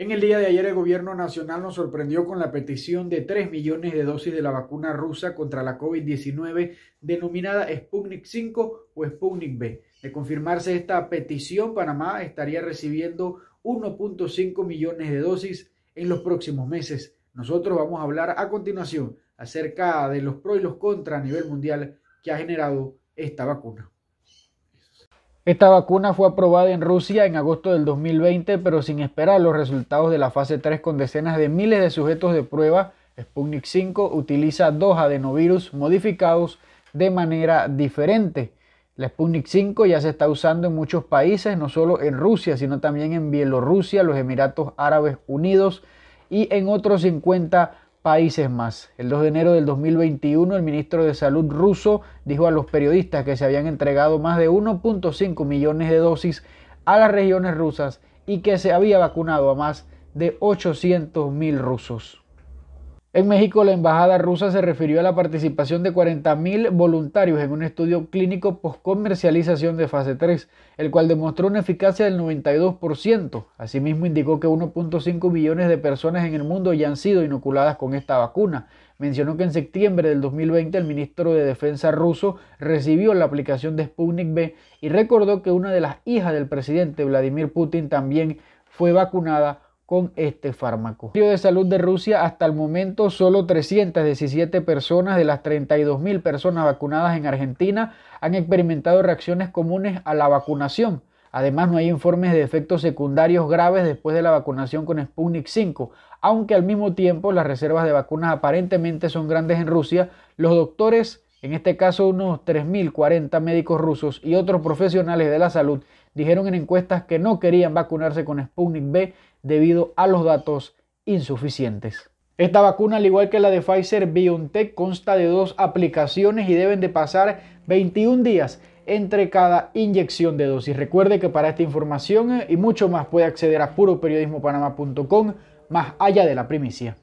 En el día de ayer el gobierno nacional nos sorprendió con la petición de 3 millones de dosis de la vacuna rusa contra la COVID-19 denominada Sputnik 5 o Sputnik B. De confirmarse esta petición, Panamá estaría recibiendo 1.5 millones de dosis en los próximos meses. Nosotros vamos a hablar a continuación acerca de los pros y los contras a nivel mundial que ha generado esta vacuna. Esta vacuna fue aprobada en Rusia en agosto del 2020, pero sin esperar los resultados de la fase 3 con decenas de miles de sujetos de prueba. Sputnik 5 utiliza dos adenovirus modificados de manera diferente. La Sputnik 5 ya se está usando en muchos países, no solo en Rusia, sino también en Bielorrusia, los Emiratos Árabes Unidos y en otros 50 países más. El 2 de enero del 2021, el ministro de Salud ruso dijo a los periodistas que se habían entregado más de 1.5 millones de dosis a las regiones rusas y que se había vacunado a más de 800 mil rusos. En México, la embajada rusa se refirió a la participación de 40.000 voluntarios en un estudio clínico post-comercialización de fase 3, el cual demostró una eficacia del 92%. Asimismo, indicó que 1.5 millones de personas en el mundo ya han sido inoculadas con esta vacuna. Mencionó que en septiembre del 2020 el ministro de Defensa ruso recibió la aplicación de Sputnik B y recordó que una de las hijas del presidente Vladimir Putin también fue vacunada con este fármaco. El de Salud de Rusia, hasta el momento, solo 317 personas de las 32.000 personas vacunadas en Argentina han experimentado reacciones comunes a la vacunación. Además, no hay informes de efectos secundarios graves después de la vacunación con Sputnik 5, aunque al mismo tiempo las reservas de vacunas aparentemente son grandes en Rusia, los doctores, en este caso unos 3.040 médicos rusos y otros profesionales de la salud, dijeron en encuestas que no querían vacunarse con Sputnik B debido a los datos insuficientes. Esta vacuna, al igual que la de Pfizer BioNTech, consta de dos aplicaciones y deben de pasar 21 días entre cada inyección de dosis. Recuerde que para esta información y mucho más puede acceder a puroperiodismopanama.com más allá de la primicia.